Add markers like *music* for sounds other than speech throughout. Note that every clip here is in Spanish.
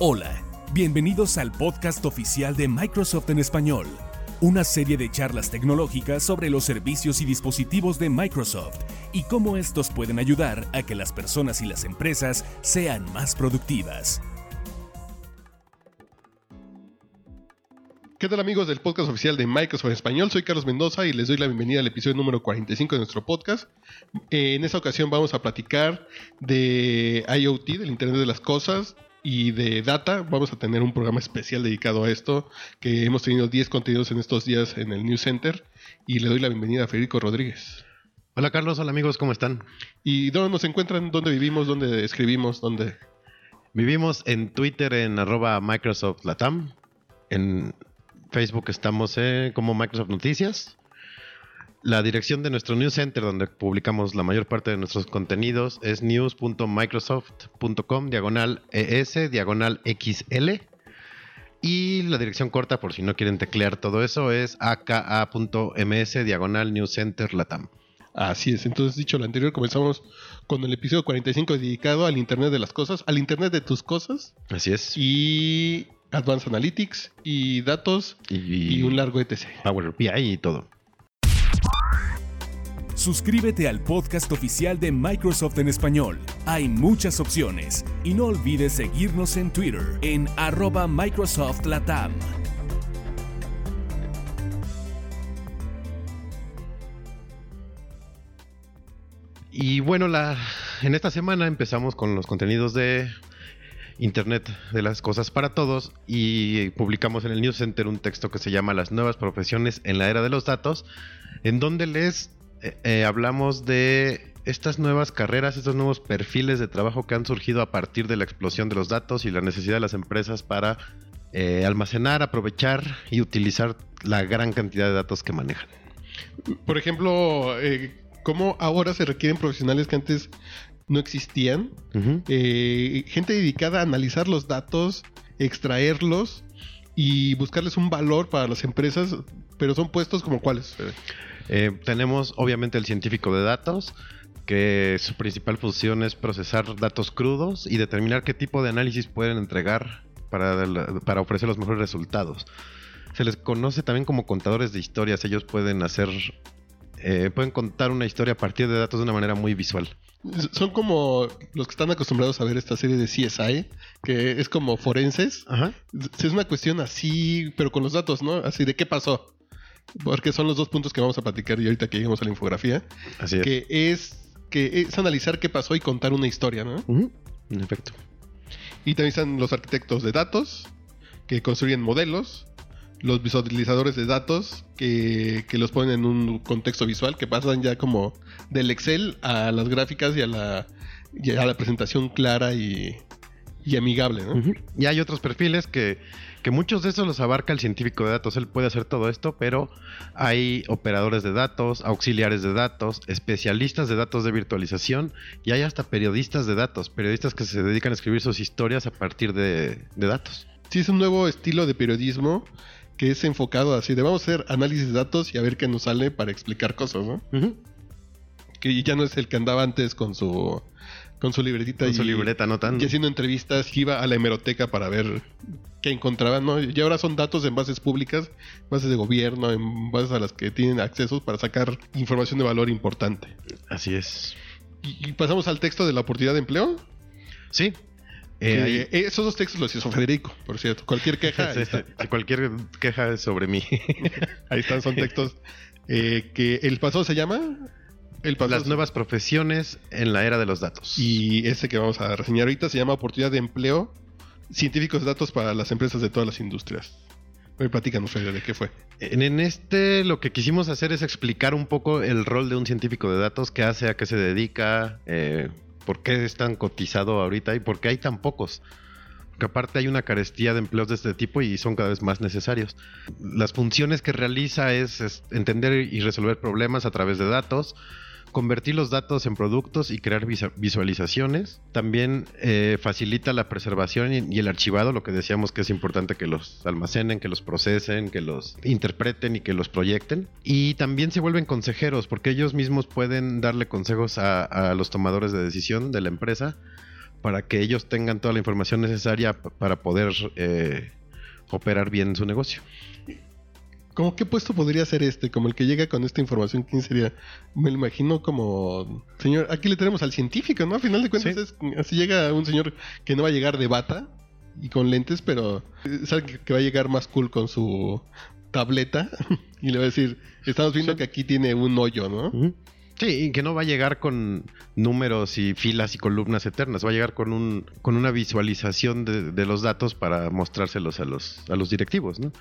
Hola, bienvenidos al podcast oficial de Microsoft en español, una serie de charlas tecnológicas sobre los servicios y dispositivos de Microsoft y cómo estos pueden ayudar a que las personas y las empresas sean más productivas. ¿Qué tal amigos del podcast oficial de Microsoft en español? Soy Carlos Mendoza y les doy la bienvenida al episodio número 45 de nuestro podcast. Eh, en esta ocasión vamos a platicar de IoT, del Internet de las Cosas, y de data. Vamos a tener un programa especial dedicado a esto, que hemos tenido 10 contenidos en estos días en el News Center. Y le doy la bienvenida a Federico Rodríguez. Hola Carlos, hola amigos, ¿cómo están? ¿Y dónde nos encuentran? ¿Dónde vivimos? ¿Dónde escribimos? ¿Dónde? Vivimos en Twitter en arroba Microsoft Latam. En Facebook estamos eh, como Microsoft Noticias. La dirección de nuestro News Center, donde publicamos la mayor parte de nuestros contenidos, es news.microsoft.com, diagonal ES, diagonal XL. Y la dirección corta, por si no quieren teclear todo eso, es aka.ms, diagonal News Center Latam. Así es, entonces dicho lo anterior, comenzamos con el episodio 45 dedicado al Internet de las Cosas, al Internet de tus cosas. Así es. Y Advanced Analytics y datos y, y un largo ETC. Power BI y todo. Suscríbete al podcast oficial de Microsoft en español. Hay muchas opciones y no olvides seguirnos en Twitter en arroba Microsoft Latam. Y bueno, la, en esta semana empezamos con los contenidos de Internet de las Cosas para Todos y publicamos en el News Center un texto que se llama Las nuevas profesiones en la era de los datos, en donde les eh, eh, hablamos de estas nuevas carreras, estos nuevos perfiles de trabajo que han surgido a partir de la explosión de los datos y la necesidad de las empresas para eh, almacenar, aprovechar y utilizar la gran cantidad de datos que manejan. Por ejemplo, ¿cómo ahora se requieren profesionales que antes no existían? gente dedicada a analizar los datos, extraerlos y buscarles un valor para las empresas, pero son puestos como cuáles. Eh, tenemos obviamente el científico de datos, que su principal función es procesar datos crudos y determinar qué tipo de análisis pueden entregar para, para ofrecer los mejores resultados. Se les conoce también como contadores de historias. Ellos pueden hacer, eh, pueden contar una historia a partir de datos de una manera muy visual. Son como los que están acostumbrados a ver esta serie de CSI, que es como forenses. Es una cuestión así, pero con los datos, ¿no? Así de qué pasó porque son los dos puntos que vamos a platicar y ahorita que lleguemos a la infografía. Así es. Que es, que es analizar qué pasó y contar una historia, ¿no? En efecto. Y también están los arquitectos de datos, que construyen modelos, los visualizadores de datos, que, que los ponen en un contexto visual, que pasan ya como del Excel a las gráficas y a la, y a la presentación clara y, y amigable, ¿no? Y hay otros perfiles que que muchos de esos los abarca el científico de datos. Él puede hacer todo esto, pero hay operadores de datos, auxiliares de datos, especialistas de datos de virtualización y hay hasta periodistas de datos, periodistas que se dedican a escribir sus historias a partir de, datos. Sí, es un nuevo estilo de periodismo que es enfocado así de vamos a hacer análisis de datos y a ver qué nos sale para explicar cosas, ¿no? Que ya no es el que andaba antes con su con su libretita y su libreta anotando. y haciendo entrevistas iba a la hemeroteca para ver qué encontraban no y ahora son datos en bases públicas bases de gobierno en bases a las que tienen acceso para sacar información de valor importante. Así es. Y, pasamos al texto de la oportunidad de empleo sí eh, esos dos textos los hizo Federico, por cierto. Cualquier queja. *laughs* está. Cualquier queja es sobre mí. *laughs* ahí están, son textos eh, que el pasado se llama las nuevas profesiones en la era de los datos. Y ese que vamos a reseñar ahorita se llama Oportunidad de Empleo, Científicos de Datos para las Empresas de todas las industrias. Me platican, Fede, de qué fue. En este lo que quisimos hacer es explicar un poco el rol de un científico de datos, qué hace, a qué se dedica, eh, por qué es tan cotizado ahorita y por qué hay tan pocos. Porque aparte hay una carestía de empleos de este tipo y son cada vez más necesarios. Las funciones que realiza es entender y resolver problemas a través de datos, convertir los datos en productos y crear visualizaciones. También eh, facilita la preservación y, el archivado, lo que decíamos que es importante que los almacenen, que los procesen, que los interpreten y que los proyecten. Y también se vuelven consejeros, porque ellos mismos pueden darle consejos a, los tomadores de decisión de la empresa para que ellos tengan toda la información necesaria para poder eh, operar bien su negocio. ¿Cómo qué puesto podría ser este? Como el que llega con esta información, ¿quién sería? Me lo imagino como... Señor, aquí le tenemos al científico, ¿no? A final de cuentas, Sí. es- así llega un señor que no va a llegar de bata y con lentes, pero sabe que, que va a llegar más cool con su tableta *laughs* y le va a decir, estamos viendo Sí. que aquí tiene un hoyo, ¿no? Ujú. Sí, y que no va a llegar con números y filas y columnas eternas, va a llegar con un con una visualización de, de los datos para mostrárselos a los a los directivos, ¿no?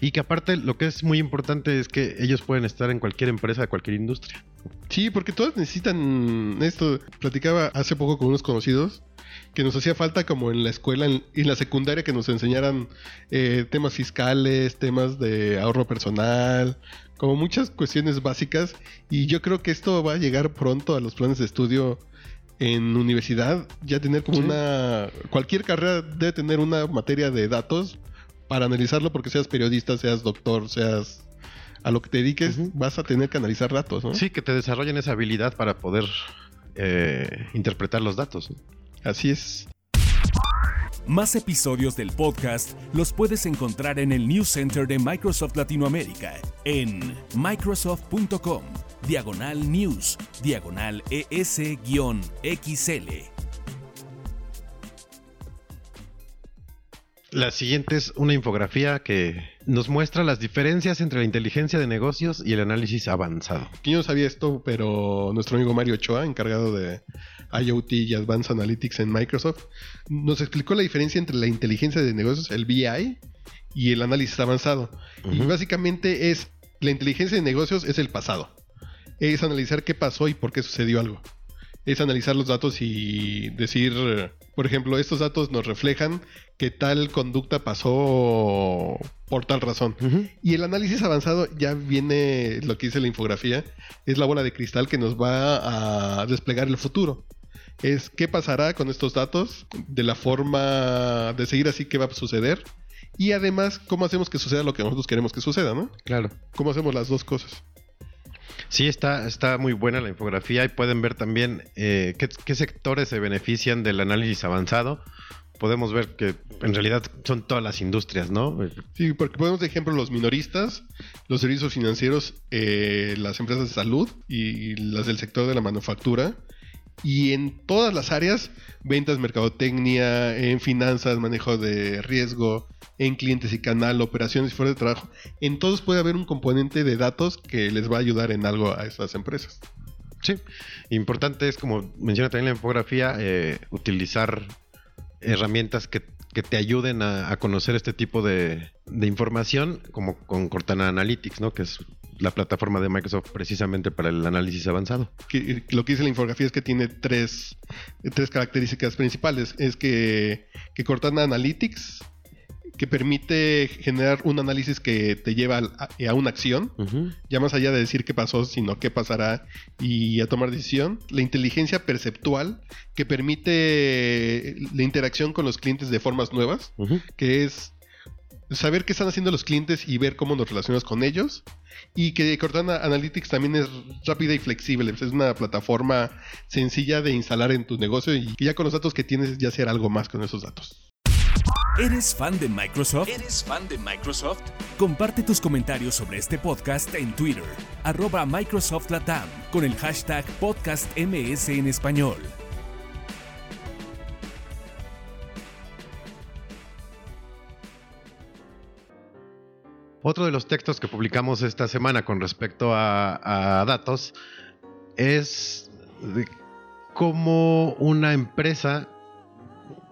Y que aparte lo que es muy importante es que ellos pueden estar en cualquier empresa cualquier industria. Sí, porque todos necesitan esto. Platicaba hace poco con unos conocidos que nos hacía falta como en la escuela, en, en la secundaria, que nos enseñaran eh, temas fiscales, temas de ahorro personal, como muchas cuestiones básicas. Y yo creo que esto va a llegar pronto a los planes de estudio en universidad. Ya tener como Sí. una... Cualquier carrera debe tener una materia de datos para analizarlo porque seas periodista, seas doctor, seas... A lo que te dediques, vas a tener que analizar datos, ¿no? Sí, que te desarrollen esa habilidad para poder eh, interpretar los datos. ¿no? Así es. Más episodios del podcast los puedes encontrar en el News Center de Microsoft Latinoamérica en microsoft.com, diagonal news, diagonal ES-XL. La siguiente es una infografía que nos muestra las diferencias entre la inteligencia de negocios y el análisis avanzado. Yo no sabía esto, pero nuestro amigo Mario Ochoa, encargado de IoT y Advanced Analytics en Microsoft, nos explicó la diferencia entre la inteligencia de negocios, el BI, y el análisis avanzado. Y básicamente es, la inteligencia de negocios es el pasado. Es analizar qué pasó y por qué sucedió algo. Es analizar los datos y decir, por ejemplo, estos datos nos reflejan que tal conducta pasó por tal razón. Y el análisis avanzado ya viene lo que dice la infografía, es la bola de cristal que nos va a desplegar el futuro. Es qué pasará con estos datos, de la forma de seguir así, qué va a suceder. Y además, cómo hacemos que suceda lo que nosotros queremos que suceda, ¿no? Claro. ¿Cómo hacemos las dos cosas? Sí, está, está muy buena la infografía y pueden ver también eh, qué, sectores se benefician del análisis avanzado. Podemos ver que en realidad son todas las industrias, ¿no? Eh, Sí, porque ponemos de ejemplo los minoristas, los servicios financieros, eh, las empresas de salud y las del sector de la manufactura. Y en todas las áreas, ventas, mercadotecnia, en finanzas, manejo de riesgo, en clientes y canal, operaciones y fuera de trabajo. En todos puede haber un componente de datos que les va a ayudar en algo a esas empresas. Sí, importante es, como menciona también la infografía, eh, utilizar herramientas que, que te ayuden a, a conocer este tipo de, de información, como con Cortana Analytics, ¿no? Que es la plataforma de Microsoft precisamente para el análisis avanzado. que, lo que dice la infografía es que tiene tres, tres características principales. Es que, que Cortana Analytics, que permite generar un análisis que te lleva a, una acción, ya más allá de decir qué pasó, sino qué pasará y a tomar decisión. La inteligencia perceptual, que permite la interacción con los clientes de formas nuevas, que es saber qué están haciendo los clientes y ver cómo nos relacionas con ellos. Y que Cortana Analytics también es rápida y flexible. Es una plataforma sencilla de instalar en tu negocio y que ya con los datos que tienes ya hacer algo más con esos datos. ¿Eres fan de Microsoft? ¿Eres fan de Microsoft? Comparte tus comentarios sobre este podcast en Twitter, arroba Microsoft Latam, con el hashtag podcastms en español. Otro de los textos que publicamos esta semana con respecto a, a datos es de cómo una empresa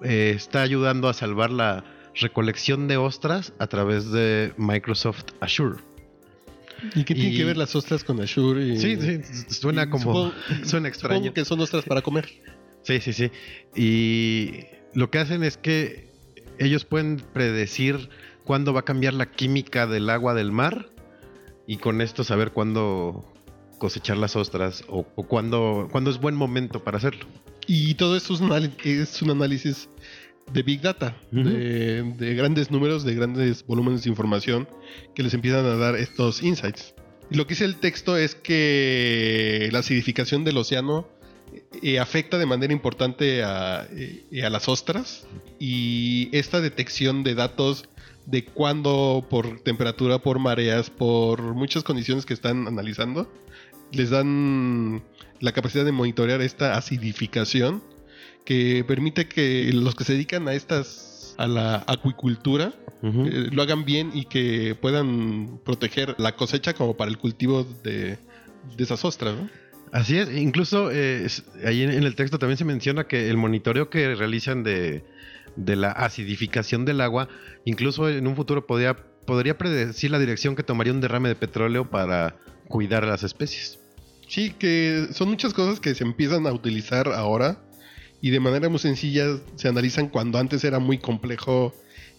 eh, está ayudando a salvar la recolección de ostras a través de Microsoft Azure. ¿Y qué tiene Y- que ver las ostras con Azure? y- Sí, sí, suena y como supongo- *laughs* suena extraño. Supongo que son ostras para comer. Sí, sí, sí. Y lo que hacen es que ellos pueden predecir cuándo va a cambiar la química del agua del mar y con esto saber cuándo cosechar las ostras o, o cuándo, cuándo es buen momento para hacerlo. Y todo esto es un, anal- es un análisis de Big Data, de, de grandes números, de grandes volúmenes de información que les empiezan a dar estos insights. Y lo que dice el texto es que la acidificación del océano eh, afecta de manera importante a, eh, a, las ostras y esta detección de datos de cuándo por temperatura, por mareas, por muchas condiciones que están analizando, les dan la capacidad de monitorear esta acidificación que permite que los que se dedican a estas a la acuicultura eh, lo hagan bien y que puedan proteger la cosecha como para el cultivo de, de esas ostras. ¿no? Así es, incluso eh, ahí en, el texto también se menciona que el monitoreo que realizan de, la acidificación del agua, incluso en un futuro podría, podría predecir la dirección que tomaría un derrame de petróleo para cuidar a las especies. Sí, que son muchas cosas que se empiezan a utilizar ahora y de manera muy sencilla se analizan cuando antes era muy complejo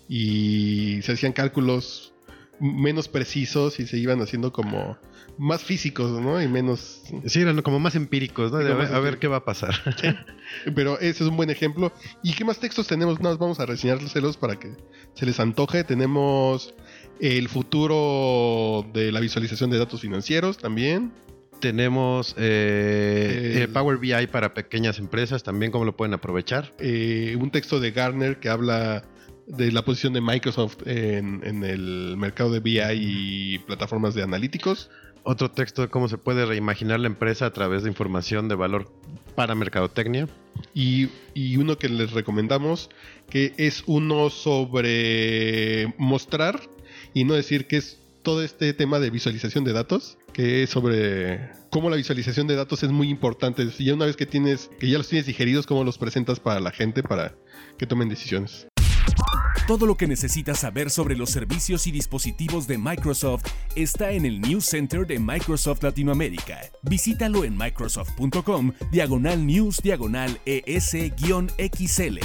y se hacían cálculos menos precisos y se iban haciendo como más físicos, ¿no? Y menos... Sí, eran como más empíricos, ¿no? a, ver, qué va a pasar. Pero ese es un buen ejemplo. ¿Y qué más textos tenemos? Nada más vamos a reseñárselos para que se les antoje. Tenemos el futuro de la visualización de datos financieros también. Tenemos eh, Power BI para pequeñas empresas, también cómo lo pueden aprovechar. Eh, un texto de Garner que habla de la posición de Microsoft en, en, el mercado de BI y plataformas de analíticos. Otro texto de cómo se puede reimaginar la empresa a través de información de valor para mercadotecnia. Y, y uno que les recomendamos, que es uno sobre mostrar y no decir que es todo este tema de visualización de datos, que es sobre cómo la visualización de datos es muy importante. Y ya una vez que tienes, que ya los tienes digeridos, cómo los presentas para la gente para que tomen decisiones. Todo lo que necesitas saber sobre los servicios y dispositivos de Microsoft está en el News Center de Microsoft Latinoamérica. Visítalo en microsoft.com diagonal news diagonal ES-XL.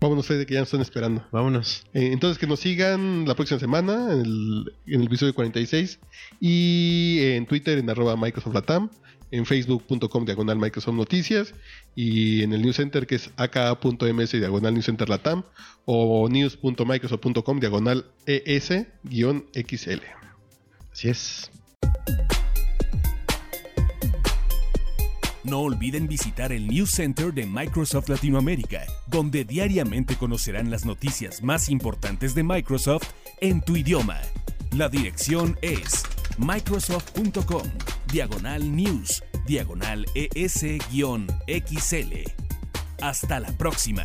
Vámonos, Fede, que ya nos están esperando. Vámonos. Eh, entonces, que nos sigan la próxima semana en el, en el episodio 46 y en Twitter en arroba Microsoft Latam en facebook.com diagonal Microsoft Noticias y en el News Center que es aka.ms diagonal News Center Latam o news.microsoft.com diagonal ES-XL. Así es. No olviden visitar el News Center de Microsoft Latinoamérica, donde diariamente conocerán las noticias más importantes de Microsoft en tu idioma. La dirección es microsoft.com, diagonal news, diagonal ES-XL. Hasta la próxima.